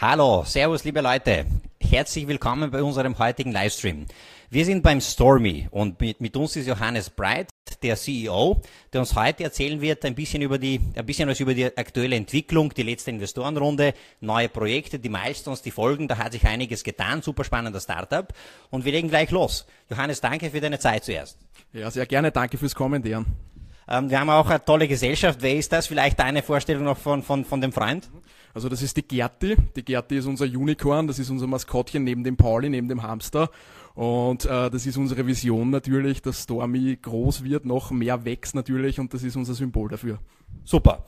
Hallo, Servus, liebe Leute. Herzlich willkommen bei unserem heutigen Livestream. Wir sind beim Stormy und mit, mit uns ist Johannes Breit, der CEO, der uns heute erzählen wird ein bisschen über die, ein bisschen was über die aktuelle Entwicklung, die letzte Investorenrunde, neue Projekte, die Milestones, die Folgen. Da hat sich einiges getan. Super spannender Startup. Und wir legen gleich los. Johannes, danke für deine Zeit zuerst. Ja, sehr gerne. Danke fürs Kommen, Dejan. Ähm, wir haben auch eine tolle Gesellschaft. Wer ist das? Vielleicht eine Vorstellung noch von, von, von dem Freund? Also das ist die Gerti. Die Gerti ist unser Unicorn, das ist unser Maskottchen neben dem Pauli, neben dem Hamster. Und äh, das ist unsere Vision natürlich, dass Stormy groß wird, noch mehr wächst natürlich und das ist unser Symbol dafür. Super.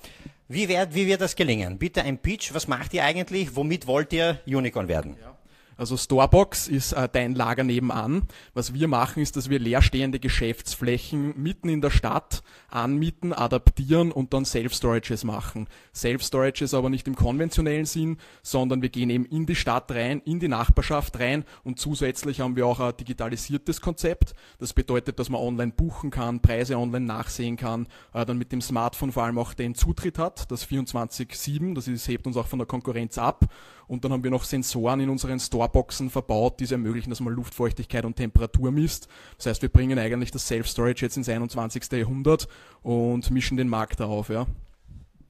Wie wird, wie wird das gelingen? Bitte ein Pitch. Was macht ihr eigentlich? Womit wollt ihr Unicorn werden? Ja. Also Storebox ist äh, dein Lager nebenan. Was wir machen, ist, dass wir leerstehende Geschäftsflächen mitten in der Stadt anmieten, adaptieren und dann Self-Storages machen. Self-Storages aber nicht im konventionellen Sinn, sondern wir gehen eben in die Stadt rein, in die Nachbarschaft rein und zusätzlich haben wir auch ein digitalisiertes Konzept. Das bedeutet, dass man online buchen kann, Preise online nachsehen kann, äh, dann mit dem Smartphone vor allem auch den Zutritt hat, das 24-7, das ist, hebt uns auch von der Konkurrenz ab und dann haben wir noch Sensoren in unseren Storeboxen verbaut, die es ermöglichen, dass man Luftfeuchtigkeit und Temperatur misst. Das heißt, wir bringen eigentlich das Self-Storage jetzt ins 21. Jahrhundert und mischen den Markt darauf, ja.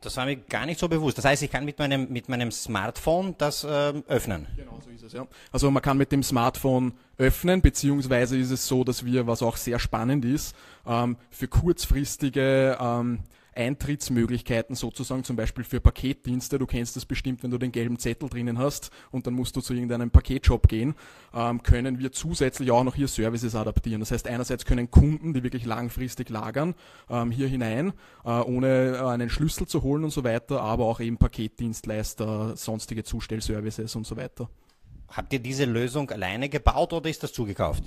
Das war mir gar nicht so bewusst. Das heißt, ich kann mit meinem, mit meinem Smartphone das äh, öffnen. Genau, so ist es, ja. Also man kann mit dem Smartphone öffnen, beziehungsweise ist es so, dass wir, was auch sehr spannend ist, ähm, für kurzfristige ähm, Eintrittsmöglichkeiten sozusagen, zum Beispiel für Paketdienste. Du kennst das bestimmt, wenn du den gelben Zettel drinnen hast und dann musst du zu irgendeinem Paketshop gehen, ähm, können wir zusätzlich auch noch hier Services adaptieren. Das heißt, einerseits können Kunden, die wirklich langfristig lagern, ähm, hier hinein, äh, ohne äh, einen Schlüssel zu holen und so weiter, aber auch eben Paketdienstleister, sonstige Zustellservices und so weiter. Habt ihr diese Lösung alleine gebaut oder ist das zugekauft?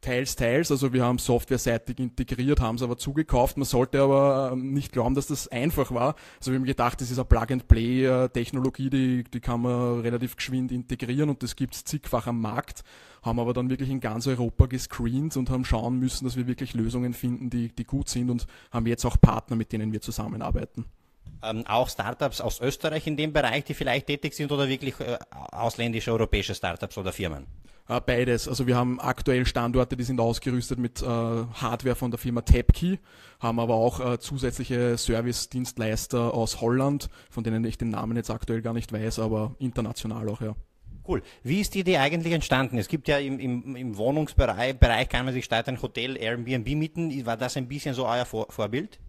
Teils, teils. Also wir haben softwareseitig integriert, haben es aber zugekauft. Man sollte aber ähm, nicht glauben, dass das einfach war. Also wir haben gedacht, das ist eine Plug-and-Play-Technologie, die, die kann man relativ geschwind integrieren und das gibt es zigfach am Markt. Haben aber dann wirklich in ganz Europa gescreent und haben schauen müssen, dass wir wirklich Lösungen finden, die, die gut sind und haben jetzt auch Partner, mit denen wir zusammenarbeiten. Ähm, auch Startups aus Österreich in dem Bereich, die vielleicht tätig sind oder wirklich äh, ausländische europäische Startups oder Firmen? Äh, beides. Also wir haben aktuell Standorte, die sind ausgerüstet mit äh, Hardware von der Firma Tapkey, haben aber auch äh, zusätzliche Service-Dienstleister aus Holland, von denen ich den Namen jetzt aktuell gar nicht weiß, aber international auch, ja. Cool. Wie ist die Idee eigentlich entstanden? Es gibt ja im, im, im Wohnungsbereich Bereich kann man sich statt ein Hotel Airbnb mieten. War das ein bisschen so euer Vor Vorbild?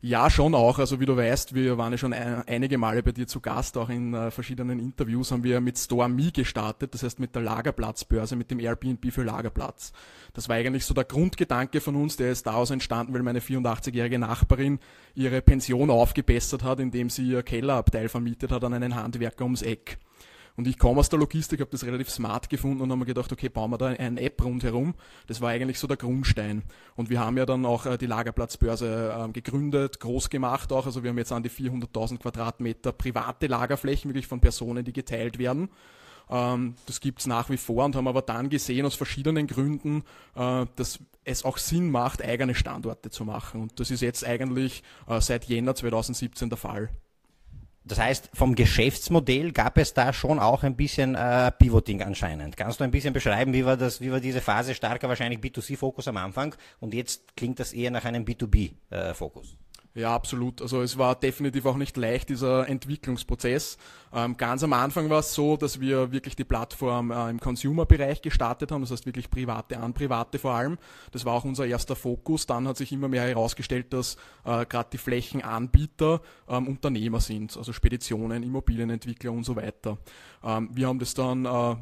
Ja, schon auch. Also wie du weißt, wir waren ja schon ein, einige Male bei dir zu Gast, auch in äh, verschiedenen Interviews haben wir mit Store Me gestartet, das heißt mit der Lagerplatzbörse, mit dem Airbnb für Lagerplatz. Das war eigentlich so der Grundgedanke von uns, der ist daraus entstanden, weil meine 84-jährige Nachbarin ihre Pension aufgebessert hat, indem sie ihr Kellerabteil vermietet hat an einen Handwerker ums Eck. Und ich komme aus der Logistik, habe das relativ smart gefunden und habe mir gedacht, okay, bauen wir da eine App rundherum. Das war eigentlich so der Grundstein. Und wir haben ja dann auch äh, die Lagerplatzbörse ähm, gegründet, groß gemacht auch. Also wir haben jetzt an die 400.000 Quadratmeter private Lagerflächen, wirklich von Personen, die geteilt werden. Ähm, das gibt's nach wie vor und haben aber dann gesehen aus verschiedenen Gründen, äh, dass es auch Sinn macht, eigene Standorte zu machen. Und das ist jetzt eigentlich äh, seit Jänner 2017 der Fall. Das heißt, vom Geschäftsmodell gab es da schon auch ein bisschen äh, Pivoting anscheinend. Kannst du ein bisschen beschreiben, wie war das, wie war diese Phase starker wahrscheinlich B2C-Fokus am Anfang und jetzt klingt das eher nach einem B2B-Fokus? Ja, absolut. Also es war definitiv auch nicht leicht, dieser Entwicklungsprozess. Ähm, ganz am Anfang war es so, dass wir wirklich die Plattform äh, im Consumer-Bereich gestartet haben, das heißt wirklich Private an Private vor allem. Das war auch unser erster Fokus. Dann hat sich immer mehr herausgestellt, dass äh, gerade die Flächenanbieter ähm, Unternehmer sind, also Speditionen, Immobilienentwickler und so weiter. Ähm, wir haben das dann äh,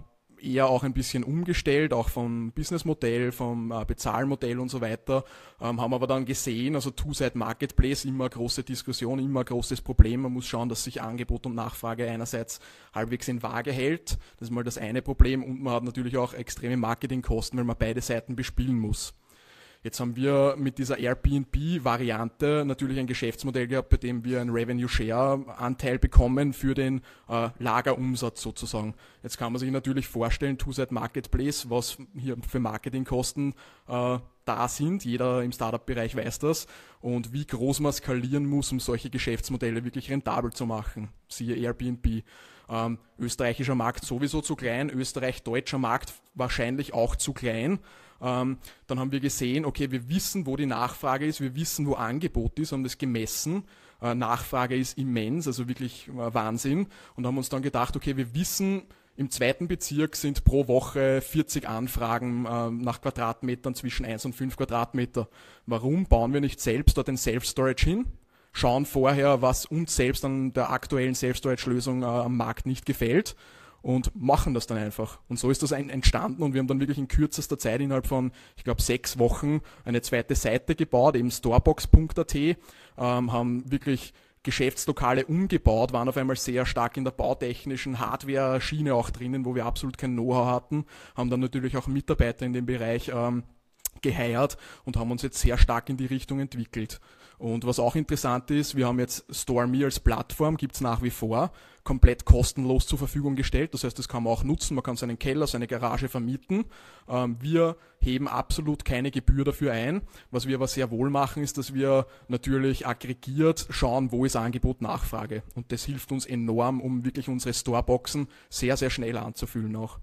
eher auch ein bisschen umgestellt, auch vom Businessmodell, vom äh, Bezahlmodell und so weiter, ähm, haben aber dann gesehen, also Two-Side Marketplace immer große Diskussion, immer großes Problem. Man muss schauen, dass sich Angebot und Nachfrage einerseits halbwegs in Waage hält. Das ist mal das eine Problem und man hat natürlich auch extreme Marketingkosten, weil man beide Seiten bespielen muss. Jetzt haben wir mit dieser Airbnb-Variante natürlich ein Geschäftsmodell gehabt, bei dem wir einen Revenue Share-Anteil bekommen für den äh, Lagerumsatz sozusagen. Jetzt kann man sich natürlich vorstellen, Two-Side Marketplace, was hier für Marketingkosten äh, da sind. Jeder im Startup-Bereich weiß das. Und wie groß man skalieren muss, um solche Geschäftsmodelle wirklich rentabel zu machen. Siehe Airbnb. Ähm, österreichischer Markt sowieso zu klein, Österreich-deutscher Markt wahrscheinlich auch zu klein. Ähm, dann haben wir gesehen, okay, wir wissen, wo die Nachfrage ist, wir wissen, wo Angebot ist, haben das gemessen. Äh, Nachfrage ist immens, also wirklich äh, Wahnsinn. Und haben uns dann gedacht, okay, wir wissen, im zweiten Bezirk sind pro Woche 40 Anfragen äh, nach Quadratmetern zwischen 1 und 5 Quadratmeter. Warum bauen wir nicht selbst dort ein Self-Storage hin? Schauen vorher, was uns selbst an der aktuellen Self-Storage-Lösung äh, am Markt nicht gefällt und machen das dann einfach. Und so ist das entstanden und wir haben dann wirklich in kürzester Zeit innerhalb von, ich glaube, sechs Wochen eine zweite Seite gebaut, eben storebox.at, ähm, haben wirklich Geschäftslokale umgebaut, waren auf einmal sehr stark in der bautechnischen Hardware-Schiene auch drinnen, wo wir absolut kein Know-how hatten, haben dann natürlich auch Mitarbeiter in dem Bereich ähm, geheiert und haben uns jetzt sehr stark in die Richtung entwickelt. Und was auch interessant ist, wir haben jetzt StoreMe als Plattform, gibt's nach wie vor, komplett kostenlos zur Verfügung gestellt. Das heißt, das kann man auch nutzen, man kann seinen Keller, seine Garage vermieten. Ähm, wir heben absolut keine Gebühr dafür ein. Was wir aber sehr wohl machen, ist, dass wir natürlich aggregiert schauen, wo ist Angebot, Nachfrage. Und das hilft uns enorm, um wirklich unsere Storeboxen sehr, sehr schnell anzufüllen auch.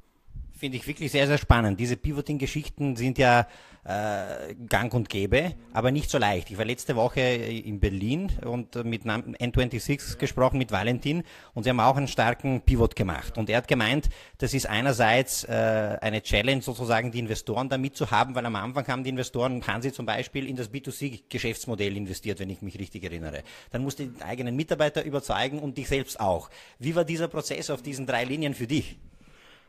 Finde ich wirklich sehr, sehr spannend. Diese Pivoting-Geschichten sind ja äh, gang und gäbe, aber nicht so leicht. Ich war letzte Woche in Berlin und mit N26 gesprochen, mit Valentin, und sie haben auch einen starken Pivot gemacht. Und er hat gemeint, das ist einerseits äh, eine Challenge, sozusagen die Investoren da mitzuhaben, weil am Anfang haben die Investoren, Hansi zum Beispiel, in das B2C-Geschäftsmodell investiert, wenn ich mich richtig erinnere. Dann musst du den eigenen Mitarbeiter überzeugen und dich selbst auch. Wie war dieser Prozess auf diesen drei Linien für dich?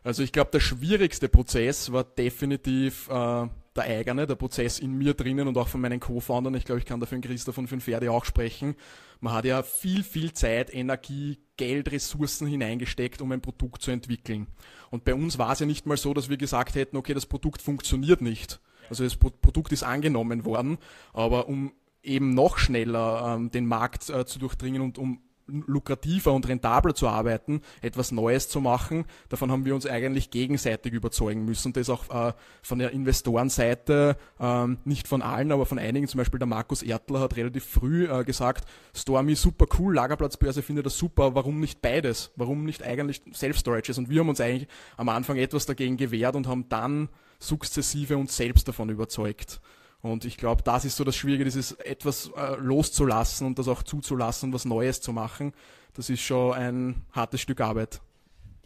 Also ich glaube, der schwierigste Prozess war definitiv äh, der eigene, der Prozess in mir drinnen und auch von meinen Co-Foundern. Ich glaube, ich kann da für den Christoph und für den Ferdi auch sprechen. Man hat ja viel, viel Zeit, Energie, Geld, Ressourcen hineingesteckt, um ein Produkt zu entwickeln. Und bei uns war es ja nicht mal so, dass wir gesagt hätten, okay, das Produkt funktioniert nicht. Also das Produkt ist angenommen worden, aber um eben noch schneller ähm, den Markt äh, zu durchdringen und um lukrativer und rentabler zu arbeiten, etwas Neues zu machen. Davon haben wir uns eigentlich gegenseitig überzeugen müssen. Das auch äh, von der Investorenseite, ähm, nicht von allen, aber von einigen, zum Beispiel der Markus Ertler hat relativ früh äh, gesagt, Stormy super cool, Lagerplatzbörse findet das super, warum nicht beides? Warum nicht eigentlich Self-Storages? Und wir haben uns eigentlich am Anfang etwas dagegen gewehrt und haben dann sukzessive uns selbst davon überzeugt. Und ich glaube, das ist so das Schwierige, dieses etwas äh, loszulassen und das auch zuzulassen, was Neues zu machen. Das ist schon ein hartes Stück Arbeit.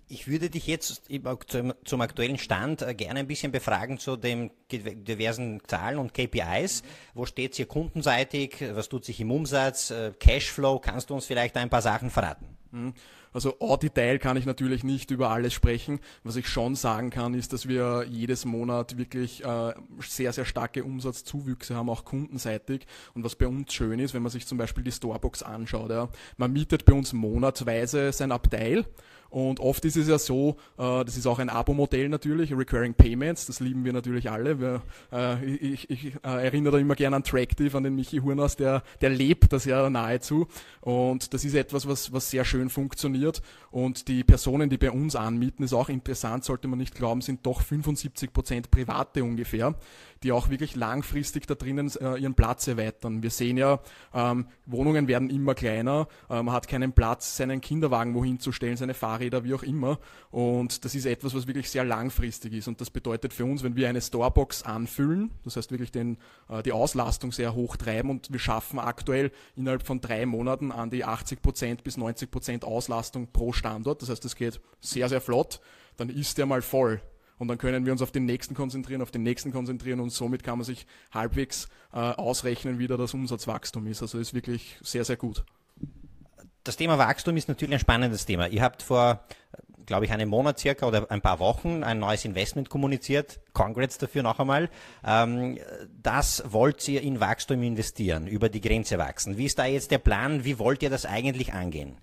Ich würde dich jetzt zum, aktuellen Stand äh, gerne ein bisschen befragen zu den diversen Zahlen und KPIs. Wo steht es hier kundenseitig? Was tut sich im Umsatz? Äh, Cashflow? Kannst du uns vielleicht ein paar Sachen verraten? Also en Detail kann ich natürlich nicht über alles sprechen. Was ich schon sagen kann, ist, dass wir jedes Monat wirklich äh, sehr, sehr starke Umsatzzuwüchse haben, auch kundenseitig. Und was bei uns schön ist, wenn man sich zum Beispiel die Storebox anschaut, ja, man mietet bei uns monatsweise sein Abteil und oft ist es ja so, äh, das ist auch ein Abo-Modell natürlich, Recurring Payments, das lieben wir natürlich alle. Wir, äh, ich, ich äh, erinnere da immer gerne an Tractive, an den Michi Hurnas, der, der lebt das ja nahezu. Und das ist etwas, was, was sehr schön funktioniert. Und die Personen, die bei uns anmieten, ist auch interessant, sollte man nicht glauben, sind doch 75 Prozent Private ungefähr die auch wirklich langfristig da drinnen äh, ihren Platz erweitern. Wir sehen ja, ähm, Wohnungen werden immer kleiner, äh, man hat keinen Platz, seinen Kinderwagen wohin zu stellen, seine Fahrräder, wie auch immer. Und das ist etwas, was wirklich sehr langfristig ist. Und das bedeutet für uns, wenn wir eine Storebox anfüllen, das heißt wirklich den, äh, die Auslastung sehr hoch treiben und wir schaffen aktuell innerhalb von drei Monaten an die 80 Prozent bis 90 Prozent Auslastung pro Standort. Das heißt, das geht sehr, sehr flott. Dann ist der mal voll und dann können wir uns auf den nächsten konzentrieren, auf den nächsten konzentrieren und somit kann man sich halbwegs äh, ausrechnen, wie da das Umsatzwachstum ist. Also ist wirklich sehr, sehr gut. Das Thema Wachstum ist natürlich ein spannendes Thema. Ihr habt vor, glaube ich, einem Monat circa oder ein paar Wochen ein neues Investment kommuniziert. Congrats dafür noch einmal. Ähm, das wollt ihr in Wachstum investieren, über die Grenze wachsen. Wie ist da jetzt der Plan? Wie wollt ihr das eigentlich angehen?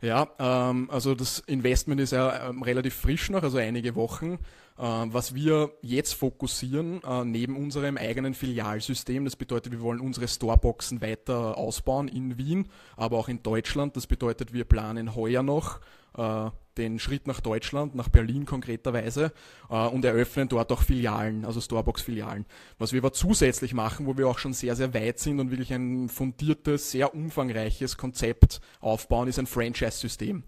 Ja, ähm, also das Investment ist ja ähm, relativ frisch noch, also einige Wochen. Äh, was wir jetzt fokussieren, äh, neben unserem eigenen Filialsystem, das bedeutet, wir wollen unsere Storeboxen weiter ausbauen in Wien, aber auch in Deutschland. Das bedeutet, wir planen heuer noch äh, den Schritt nach Deutschland, nach Berlin konkreterweise äh, und eröffnen dort auch Filialen, also Starbucks-Filialen. Was wir aber zusätzlich machen, wo wir auch schon sehr, sehr weit sind und wirklich ein fundiertes, sehr umfangreiches Konzept aufbauen, ist ein Franchise-System.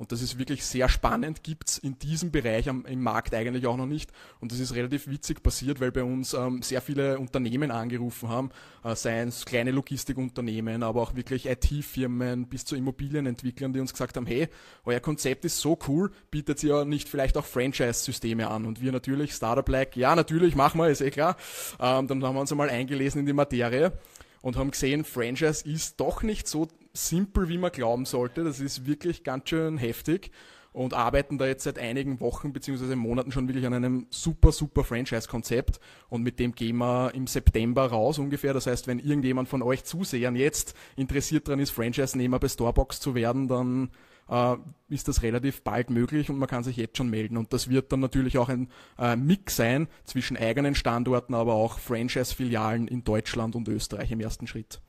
Und das ist wirklich sehr spannend, gibt's in diesem Bereich am, im Markt eigentlich auch noch nicht. Und das ist relativ witzig passiert, weil bei uns ähm, sehr viele Unternehmen angerufen haben, äh, seien es kleine Logistikunternehmen, aber auch wirklich IT-Firmen bis zu Immobilienentwicklern, die uns gesagt haben, hey, euer Konzept ist so cool, bietet ihr nicht vielleicht auch Franchise-Systeme an? Und wir natürlich, Startup-like, ja natürlich, machen wir, ist eh klar. Ähm, dann haben wir uns einmal eingelesen in die Materie und haben gesehen, Franchise ist doch nicht so simpel, wie man glauben sollte. Das ist wirklich ganz schön heftig und arbeiten da jetzt seit einigen Wochen bzw. Monaten schon wirklich an einem super, super Franchise-Konzept und mit dem gehen wir im September raus ungefähr. Das heißt, wenn irgendjemand von euch Zusehern jetzt interessiert daran ist, Franchise-Nehmer bei Starbucks zu werden, dann äh, ist das relativ bald möglich und man kann sich jetzt schon melden. Und das wird dann natürlich auch ein äh, Mix sein zwischen eigenen Standorten, aber auch Franchise-Filialen in Deutschland und Österreich im ersten Schritt.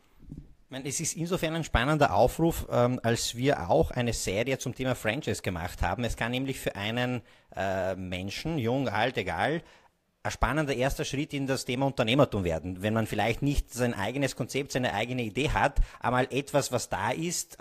Es ist insofern ein spannender Aufruf, ähm, als wir auch eine Serie zum Thema Franchise gemacht haben. Es kann nämlich für einen äh, Menschen, jung, alt, egal, ein spannender erster Schritt in das Thema Unternehmertum werden. Wenn man vielleicht nicht sein eigenes Konzept, seine eigene Idee hat, einmal etwas, was da ist,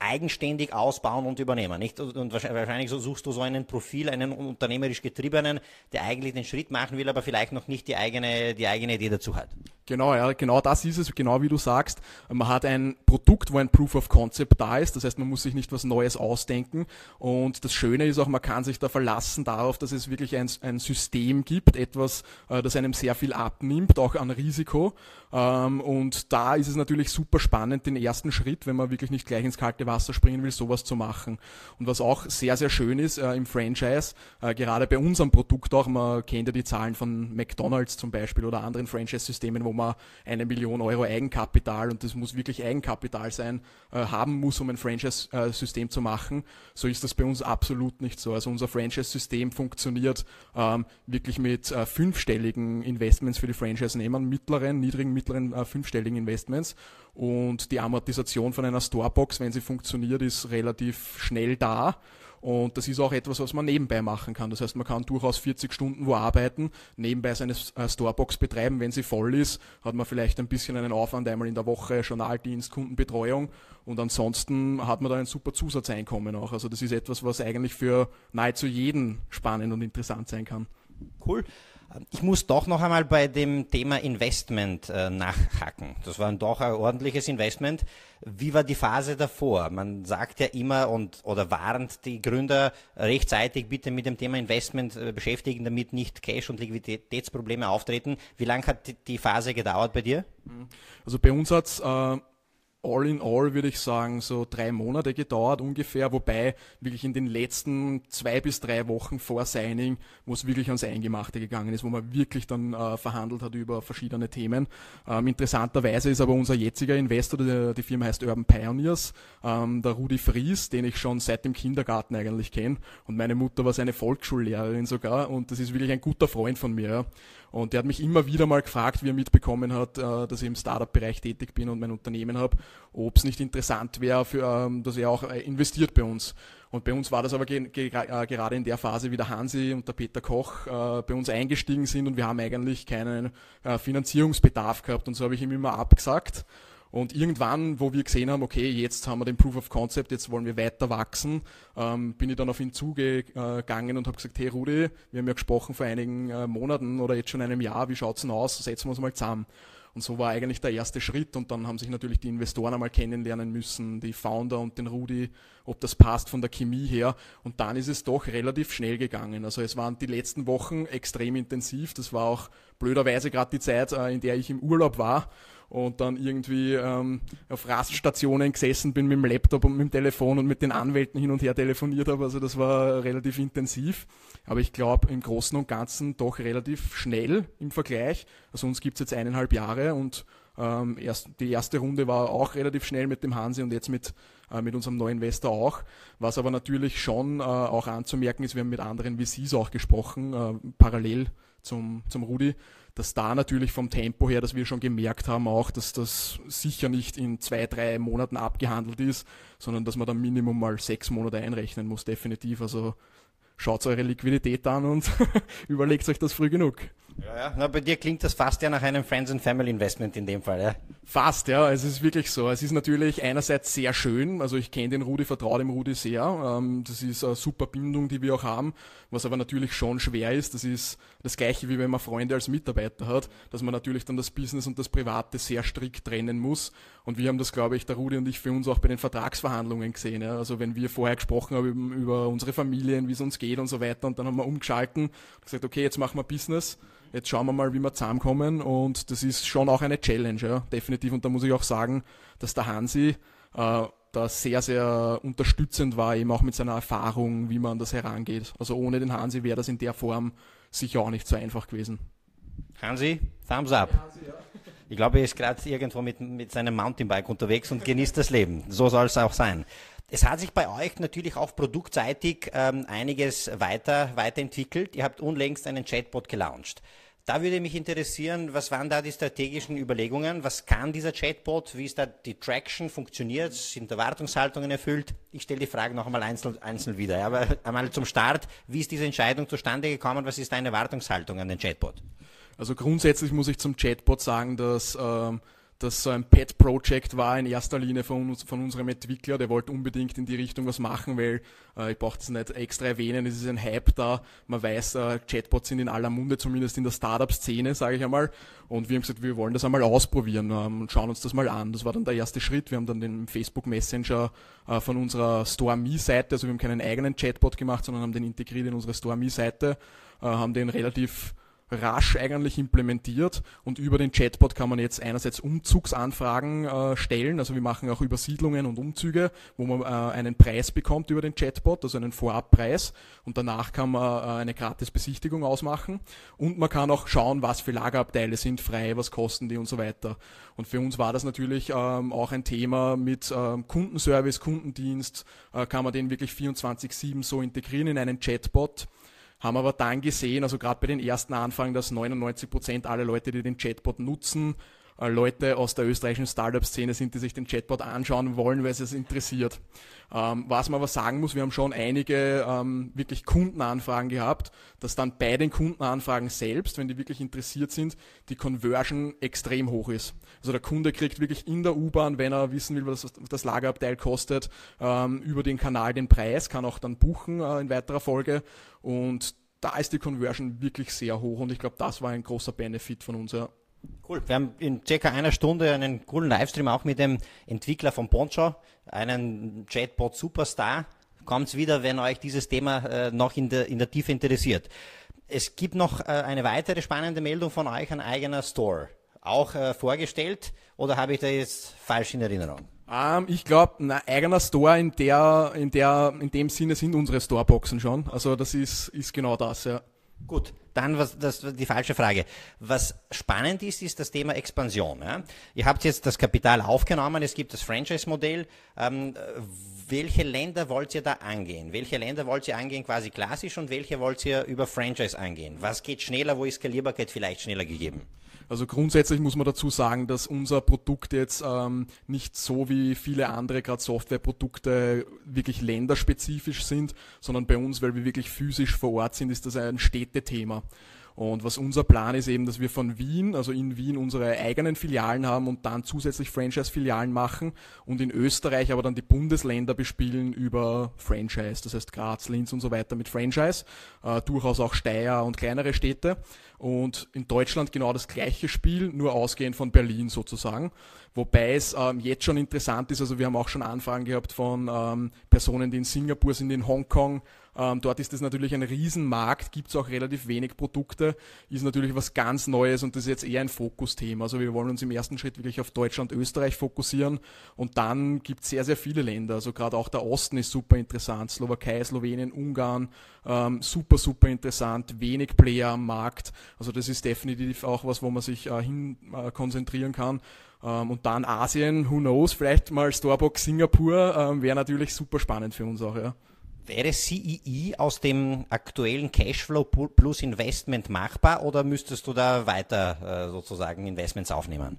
eigenständig ausbauen und übernehmen. Nicht? Und wahrscheinlich suchst du so einen Profil, einen unternehmerisch getriebenen, der eigentlich den Schritt machen will, aber vielleicht noch nicht die eigene, die eigene Idee dazu hat. Genau, ja, genau das ist es, genau wie du sagst. Man hat ein Produkt, wo ein Proof of Concept da ist. Das heißt, man muss sich nicht was Neues ausdenken. Und das Schöne ist auch, man kann sich da verlassen darauf, dass es wirklich ein, ein System gibt, etwas, äh, das einem sehr viel abnimmt, auch an Risiko. Ähm, und da ist es natürlich super spannend, den ersten Schritt, wenn man wirklich nicht gleich ins kalte Wasser springen will, sowas zu machen. Und was auch sehr, sehr schön ist äh, im Franchise, äh, gerade bei unserem Produkt auch, man kennt ja die Zahlen von McDonalds zum Beispiel oder anderen Franchise-Systemen, wo man eine Million Euro Eigenkapital und das muss wirklich Eigenkapital sein, äh, haben muss, um ein Franchise-System zu machen. So ist das bei uns absolut nicht so. Also unser Franchise-System funktioniert ähm, wirklich mit äh, fünfstelligen Investments für die Franchise-Nehmer, mittleren, niedrigen, mittleren äh, fünfstelligen Investments und die Amortisation von einer Storebox, wenn sie funktioniert, ist relativ schnell da. Und das ist auch etwas, was man nebenbei machen kann. Das heißt, man kann durchaus 40 Stunden wo arbeiten, nebenbei seine äh, Storebox betreiben. Wenn sie voll ist, hat man vielleicht ein bisschen einen Aufwand einmal in der Woche, Journaldienst, Kundenbetreuung. Und ansonsten hat man da ein super Zusatzeinkommen auch. Also das ist etwas, was eigentlich für nahezu jeden spannend und interessant sein kann. Cool. Ich muss doch noch einmal bei dem Thema Investment äh, nachhaken. Das war doch ein ordentliches Investment. Wie war die Phase davor? Man sagt ja immer und oder warnt die Gründer rechtzeitig bitte mit dem Thema Investment äh, beschäftigen, damit nicht Cash- und Liquiditätsprobleme auftreten. Wie lange hat die, die Phase gedauert bei dir? Also bei uns hat's äh all in all würde ich sagen, so drei Monate gedauert ungefähr, wobei wirklich in den letzten zwei bis drei Wochen vor Signing, wo es wirklich ans Eingemachte gegangen ist, wo man wirklich dann äh, verhandelt hat über verschiedene Themen. Ähm, interessanterweise ist aber unser jetziger Investor, die, die Firma heißt Urban Pioneers, ähm, der Rudi Fries, den ich schon seit dem Kindergarten eigentlich kenne und meine Mutter war seine Volksschullehrerin sogar und das ist wirklich ein guter Freund von mir. Und der hat mich immer wieder mal gefragt, wie er mitbekommen hat, äh, dass ich im Startup-Bereich tätig bin und mein Unternehmen habe, ob es nicht interessant wäre, ähm, dass er auch äh, investiert bei uns. Und bei uns war das aber ge ge äh, gerade in der Phase, wie der Hansi und der Peter Koch äh, bei uns eingestiegen sind und wir haben eigentlich keinen äh, Finanzierungsbedarf gehabt und so habe ich ihm immer abgesagt. Und irgendwann, wo wir gesehen haben, okay, jetzt haben wir den Proof of Concept, jetzt wollen wir weiter wachsen, ähm, bin ich dann auf ihn zugegangen und habe gesagt, hey Rudi, wir haben ja gesprochen vor einigen äh, Monaten oder jetzt schon einem Jahr, wie schaut's denn aus? Setzen wir uns mal zusammen. Und so war eigentlich der erste Schritt und dann haben sich natürlich die Investoren einmal kennenlernen müssen, die Founder und den Rudi, ob das passt von der Chemie her. Und dann ist es doch relativ schnell gegangen. Also es waren die letzten Wochen extrem intensiv. Das war auch blöderweise gerade die Zeit, äh, in der ich im Urlaub war und dann irgendwie ähm, auf Raststationen gesessen bin mit dem Laptop und mit dem Telefon und mit den Anwälten hin und her telefoniert habe. Also das war relativ intensiv. Aber ich glaube im Großen und Ganzen doch relativ schnell im Vergleich. Also uns gibt's jetzt eineinhalb Jahre und Ähm, erst, die erste Runde war auch relativ schnell mit dem Hansi und jetzt mit, äh, mit unserem neuen Investor auch. Was aber natürlich schon äh, auch anzumerken ist, wir haben mit anderen VCs auch gesprochen, äh, parallel zum, zum Rudi, dass da natürlich vom Tempo her, dass wir schon gemerkt haben auch, dass das sicher nicht in zwei, drei Monaten abgehandelt ist, sondern dass man da Minimum mal sechs Monate einrechnen muss, definitiv. Also schaut eure Liquidität an und überlegt euch das früh genug. Ja, ja. Na, bei dir klingt das fast ja nach einem Friends and Family Investment in dem Fall, ja? Fast, ja. Es ist wirklich so. Es ist natürlich einerseits sehr schön. Also ich kenne den Rudi, vertraue dem Rudi sehr. Ähm, das ist eine super Bindung, die wir auch haben. Was aber natürlich schon schwer ist, das ist das gleiche, wie wenn man Freunde als Mitarbeiter hat, dass man natürlich dann das Business und das Private sehr strikt trennen muss. Und wir haben das, glaube ich, der Rudi und ich für uns auch bei den Vertragsverhandlungen gesehen. Ja. Also wenn wir vorher gesprochen haben über unsere Familien, wie es uns geht und so weiter, und dann haben wir umgeschalten und gesagt, okay, jetzt machen wir Business Jetzt schauen wir mal, wie wir zusammenkommen und das ist schon auch eine Challenge, ja, definitiv. Und da muss ich auch sagen, dass der Hansi äh, da sehr, sehr unterstützend war, eben auch mit seiner Erfahrung, wie man an das herangeht. Also ohne den Hansi wäre das in der Form sicher auch nicht so einfach gewesen. Hansi, Thumbs up. Ich glaube, er ist gerade irgendwo mit, mit seinem Mountainbike unterwegs und genießt das Leben. So soll es auch sein. Es hat sich bei euch natürlich auch produktseitig ähm, einiges weiter, weiterentwickelt. Ihr habt unlängst einen Chatbot gelauncht. Da würde mich interessieren, was waren da die strategischen Überlegungen? Was kann dieser Chatbot? Wie ist da die Traction? Funktioniert Sind Erwartungshaltungen erfüllt? Ich stelle die Frage noch einmal einzeln, einzeln wieder. Aber einmal zum Start. Wie ist diese Entscheidung zustande gekommen? Was ist deine Erwartungshaltung an den Chatbot? Also grundsätzlich muss ich zum Chatbot sagen, dass ähm, das so ein Pet-Project war in erster Linie von, uns, von unserem Entwickler. Der wollte unbedingt in die Richtung was machen, weil äh, ich brauche das nicht extra erwähnen, es ist ein Hype da. Man weiß, äh, Chatbots sind in aller Munde, zumindest in der Startup-Szene, sage ich einmal. Und wir haben gesagt, wir wollen das einmal ausprobieren ähm, und schauen uns das mal an. Das war dann der erste Schritt. Wir haben dann den Facebook Messenger äh, von unserer Store Me-Seite, also wir haben keinen eigenen Chatbot gemacht, sondern haben den integriert in unsere Store Me-Seite, äh, haben den relativ rasch eigentlich implementiert und über den Chatbot kann man jetzt einerseits Umzugsanfragen äh, stellen, also wir machen auch Übersiedlungen und Umzüge, wo man äh, einen Preis bekommt über den Chatbot, also einen Vorabpreis. Und danach kann man äh, eine gratis Besichtigung ausmachen. Und man kann auch schauen, was für Lagerabteile sind frei, was kosten die und so weiter. Und für uns war das natürlich ähm, auch ein Thema mit ähm, Kundenservice, Kundendienst, äh, kann man den wirklich 24-7 so integrieren in einen Chatbot haben aber dann gesehen, also gerade bei den ersten Anfragen, dass 99 Prozent aller Leute, die den Chatbot nutzen, Leute aus der österreichischen Startup-Szene sind, die sich den Chatbot anschauen wollen, weil es es interessiert. Ähm, was man aber sagen muss, wir haben schon einige ähm, wirklich Kundenanfragen gehabt, dass dann bei den Kundenanfragen selbst, wenn die wirklich interessiert sind, die Conversion extrem hoch ist. Also der Kunde kriegt wirklich in der U-Bahn, wenn er wissen will, was das Lagerabteil kostet, ähm, über den Kanal den Preis, kann auch dann buchen äh, in weiterer Folge und da ist die Conversion wirklich sehr hoch und ich glaube, das war ein großer Benefit von uns. Ja. Cool. Wir haben in circa einer Stunde einen coolen Livestream auch mit dem Entwickler von Poncho, einen Chatbot Superstar. Kommt wieder, wenn euch dieses Thema äh, noch in der, in der Tiefe interessiert. Es gibt noch äh, eine weitere spannende Meldung von euch, ein eigener Store. Auch äh, vorgestellt oder habe ich da jetzt falsch in Erinnerung? Um, ähm, ich glaube, ein eigener Store in der, in der, in dem Sinne sind unsere Storeboxen schon. Also das ist, ist genau das, ja. Gut, dann was, das, die falsche Frage. Was spannend ist, ist das Thema Expansion. Ja? Ihr habt jetzt das Kapital aufgenommen, es gibt das Franchise-Modell. Ähm, welche Länder wollt ihr da angehen? Welche Länder wollt ihr angehen quasi klassisch und welche wollt ihr über Franchise angehen? Was geht schneller, wo ist Skalierbarkeit vielleicht schneller gegeben? Also grundsätzlich muss man dazu sagen, dass unser Produkt jetzt ähm, nicht so wie viele andere gerade Softwareprodukte wirklich länderspezifisch sind, sondern bei uns, weil wir wirklich physisch vor Ort sind, ist das ein Städtethema. Und was unser Plan ist eben, dass wir von Wien, also in Wien unsere eigenen Filialen haben und dann zusätzlich Franchise-Filialen machen und in Österreich aber dann die Bundesländer bespielen über Franchise, das heißt Graz, Linz und so weiter mit Franchise, äh, durchaus auch Steyr und kleinere Städte und in Deutschland genau das gleiche Spiel, nur ausgehend von Berlin sozusagen. Wobei es ähm, jetzt schon interessant ist, also wir haben auch schon Anfragen gehabt von ähm, Personen, die in Singapur sind, in Hongkong, Ähm, dort ist es natürlich ein Riesenmarkt, gibt es auch relativ wenig Produkte, ist natürlich was ganz Neues und das ist jetzt eher ein Fokusthema. Also wir wollen uns im ersten Schritt wirklich auf Deutschland, Österreich fokussieren und dann gibt es sehr, sehr viele Länder. Also gerade auch der Osten ist super interessant, Slowakei, Slowenien, Ungarn, ähm, super, super interessant, wenig Player am Markt. Also das ist definitiv auch was, wo man sich äh, hin äh, konzentrieren kann. Ähm, und dann Asien, who knows, vielleicht mal Starbucks Singapur, ähm, wäre natürlich super spannend für uns auch, ja. Wäre CEE e aus dem aktuellen Cashflow plus Investment machbar oder müsstest du da weiter äh, sozusagen Investments aufnehmen?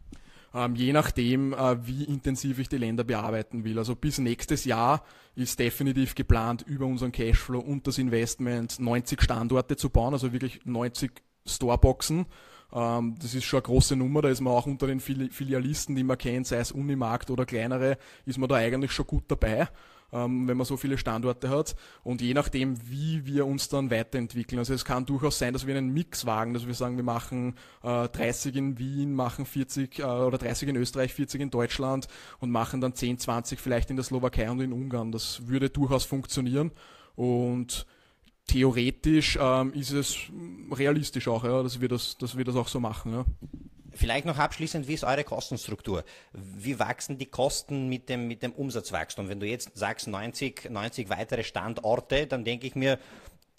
Ähm, je nachdem, äh, wie intensiv ich die Länder bearbeiten will. Also bis nächstes Jahr ist definitiv geplant, über unseren Cashflow und das Investment 90 Standorte zu bauen, also wirklich 90 Storeboxen. Ähm, das ist schon eine große Nummer, da ist man auch unter den Filialisten, die man kennt, sei es Unimarkt oder kleinere, ist man da eigentlich schon gut dabei ähm, wenn man so viele Standorte hat. Und je nachdem, wie wir uns dann weiterentwickeln. Also es kann durchaus sein, dass wir einen Mix wagen, dass wir sagen, wir machen äh, 30 in Wien, machen 40 äh, oder 30 in Österreich, 40 in Deutschland und machen dann 10, 20 vielleicht in der Slowakei und in Ungarn. Das würde durchaus funktionieren. Und theoretisch ähm, ist es realistisch auch, ja, dass wir das, dass wir das auch so machen. Ja. Vielleicht noch abschließend, wie ist eure Kostenstruktur? Wie wachsen die Kosten mit dem, mit dem Umsatzwachstum? Wenn du jetzt sagst 90, 90 weitere Standorte, dann denke ich mir,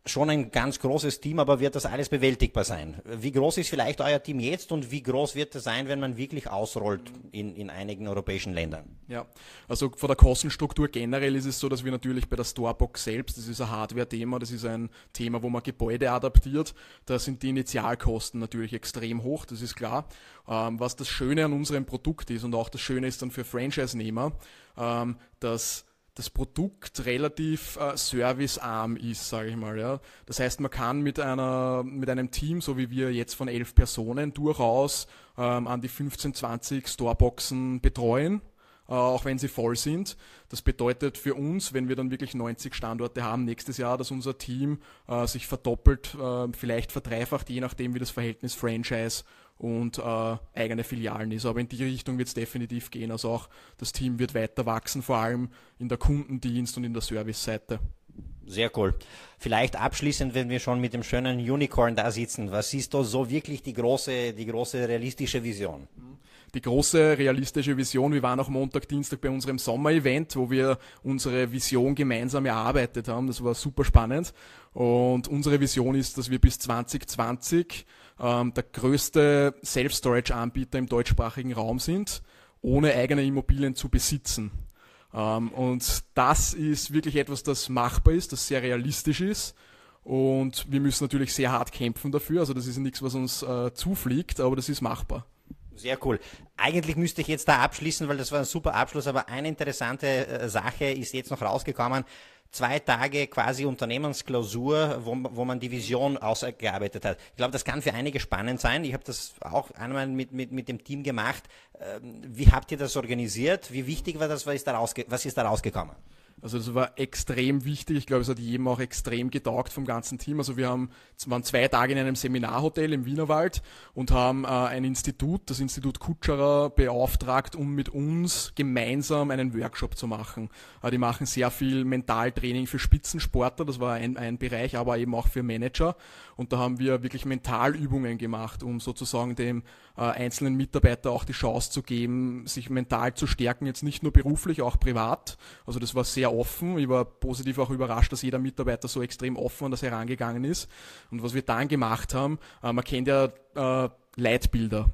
schon ein ganz großes Team, aber wird das alles bewältigbar sein? Wie groß ist vielleicht euer Team jetzt und wie groß wird es sein, wenn man wirklich ausrollt in, in einigen europäischen Ländern? Ja, also von der Kostenstruktur generell ist es so, dass wir natürlich bei der Storebox selbst, das ist ein Hardware-Thema, das ist ein Thema, wo man Gebäude adaptiert, da sind die Initialkosten natürlich extrem hoch, das ist klar. Ähm, was das Schöne an unserem Produkt ist und auch das Schöne ist dann für Franchise-Nehmer, ähm, dass das Produkt relativ äh, servicearm ist, sage ich mal. Ja. Das heißt, man kann mit, einer, mit einem Team, so wie wir jetzt von elf Personen, durchaus ähm, an die 15, 20 Storeboxen betreuen, äh, auch wenn sie voll sind. Das bedeutet für uns, wenn wir dann wirklich 90 Standorte haben nächstes Jahr, dass unser Team äh, sich verdoppelt, äh, vielleicht verdreifacht, je nachdem, wie das Verhältnis Franchise und äh, eigene Filialen ist. Aber in die Richtung wird es definitiv gehen. Also auch das Team wird weiter wachsen, vor allem in der Kundendienst und in der Service-Seite. Sehr cool. Vielleicht abschließend, wenn wir schon mit dem schönen Unicorn da sitzen, was ist da so wirklich die große, die große realistische Vision? Die große realistische Vision, wir waren auch Montag, Dienstag bei unserem Sommer-Event, wo wir unsere Vision gemeinsam erarbeitet haben. Das war super spannend. Und unsere Vision ist, dass wir bis 2020 ähm, der größte Self-Storage-Anbieter im deutschsprachigen Raum sind, ohne eigene Immobilien zu besitzen. Ähm, und das ist wirklich etwas, das machbar ist, das sehr realistisch ist. Und wir müssen natürlich sehr hart kämpfen dafür. Also das ist nichts, was uns äh, zufliegt, aber das ist machbar. Sehr cool. Eigentlich müsste ich jetzt da abschließen, weil das war ein super Abschluss, aber eine interessante äh, Sache ist jetzt noch rausgekommen zwei Tage quasi Unternehmensklausur, wo, wo man die Vision ausgearbeitet hat. Ich glaube, das kann für einige spannend sein. Ich habe das auch einmal mit, mit, mit dem Team gemacht. Ähm, wie habt ihr das organisiert? Wie wichtig war das? Was ist da, rausge was ist da rausgekommen? Also das war extrem wichtig. Ich glaube, es hat jedem auch extrem getaugt vom ganzen Team. Also wir haben, waren zwei Tage in einem Seminarhotel im Wienerwald und haben äh, ein Institut, das Institut Kutscherer, beauftragt, um mit uns gemeinsam einen Workshop zu machen. Äh, die machen sehr viel Mentaltraining für Spitzensportler, das war ein, ein Bereich, aber eben auch für Manager. Und da haben wir wirklich Mentalübungen gemacht, um sozusagen dem äh, einzelnen Mitarbeiter auch die Chance zu geben, sich mental zu stärken, jetzt nicht nur beruflich, auch privat. Also das war sehr offen. Ich war positiv auch überrascht, dass jeder Mitarbeiter so extrem offen an das herangegangen ist. Und was wir dann gemacht haben, äh, man kennt ja äh, Leitbilder.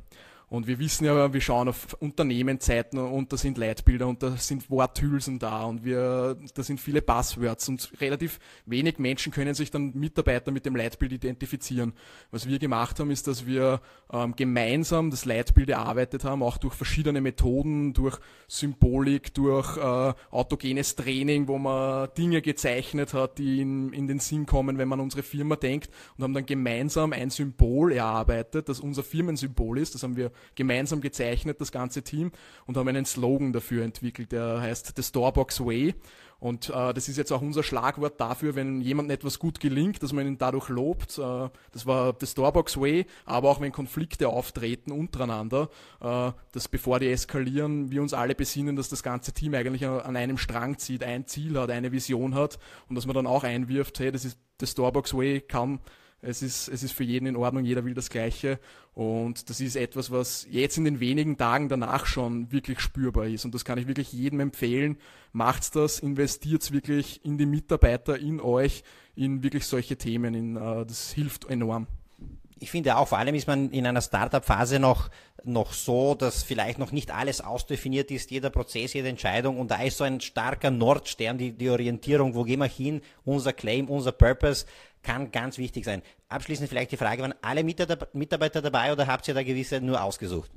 Und wir wissen ja, wir schauen auf Unternehmenszeiten und da sind Leitbilder und da sind Worthülsen da und wir, da sind viele Passwords und relativ wenig Menschen können sich dann Mitarbeiter mit dem Leitbild identifizieren. Was wir gemacht haben, ist, dass wir ähm, gemeinsam das Leitbild erarbeitet haben, auch durch verschiedene Methoden, durch Symbolik, durch äh, autogenes Training, wo man Dinge gezeichnet hat, die in, in den Sinn kommen, wenn man unsere Firma denkt und haben dann gemeinsam ein Symbol erarbeitet, das unser Firmensymbol ist. Das haben wir gemeinsam gezeichnet, das ganze Team, und haben einen Slogan dafür entwickelt, der heißt The Starbucks Way. Und äh, das ist jetzt auch unser Schlagwort dafür, wenn jemandem etwas gut gelingt, dass man ihn dadurch lobt. Äh, das war The Starbucks Way, aber auch wenn Konflikte auftreten untereinander, äh, dass bevor die eskalieren, wir uns alle besinnen, dass das ganze Team eigentlich an einem Strang zieht, ein Ziel hat, eine Vision hat und dass man dann auch einwirft, hey, das ist The Starbucks Way, kann es ist, es ist für jeden in Ordnung, jeder will das Gleiche. Und das ist etwas, was jetzt in den wenigen Tagen danach schon wirklich spürbar ist. Und das kann ich wirklich jedem empfehlen. Macht's das, investiert's wirklich in die Mitarbeiter, in euch, in wirklich solche Themen. In, uh, das hilft enorm ich finde auch, vor allem ist man in einer Startup-Phase noch, noch so, dass vielleicht noch nicht alles ausdefiniert ist, jeder Prozess, jede Entscheidung. Und da ist so ein starker Nordstern, die, die Orientierung, wo gehen wir hin, unser Claim, unser Purpose kann ganz wichtig sein. Abschließend vielleicht die Frage, waren alle Mitarbeiter dabei oder habt ihr da gewisse nur ausgesucht?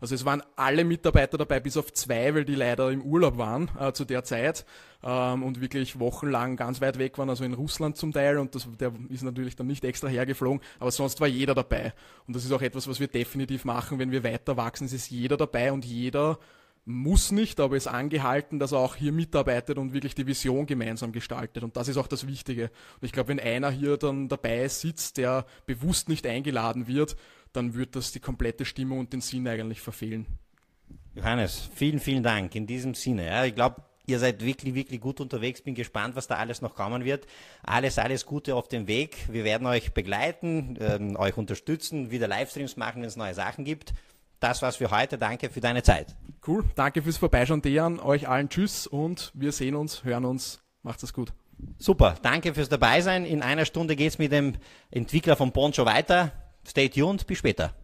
Also es waren alle Mitarbeiter dabei, bis auf zwei, weil die leider im Urlaub waren äh, zu der Zeit ähm, und wirklich wochenlang ganz weit weg waren, also in Russland zum Teil und das, der ist natürlich dann nicht extra hergeflogen, aber sonst war jeder dabei. Und das ist auch etwas, was wir definitiv machen, wenn wir weiter wachsen, es ist jeder dabei und jeder muss nicht, aber ist angehalten, dass er auch hier mitarbeitet und wirklich die Vision gemeinsam gestaltet. Und das ist auch das Wichtige. Und ich glaube, wenn einer hier dann dabei sitzt, der bewusst nicht eingeladen wird, dann wird das die komplette Stimmung und den Sinn eigentlich verfehlen. Johannes, vielen, vielen Dank in diesem Sinne. Ja, ich glaube, ihr seid wirklich, wirklich gut unterwegs. Bin gespannt, was da alles noch kommen wird. Alles, alles Gute auf dem Weg. Wir werden euch begleiten, ähm, euch unterstützen, wieder Livestreams machen, wenn es neue Sachen gibt das war's für heute. Danke für deine Zeit. Cool. Danke fürs Vorbeischauen, Dejan. Euch allen Tschüss und wir sehen uns, hören uns. Macht es gut. Super. Danke fürs Dabeisein. In einer Stunde geht's mit dem Entwickler von Poncho weiter. Stay tuned. Bis später.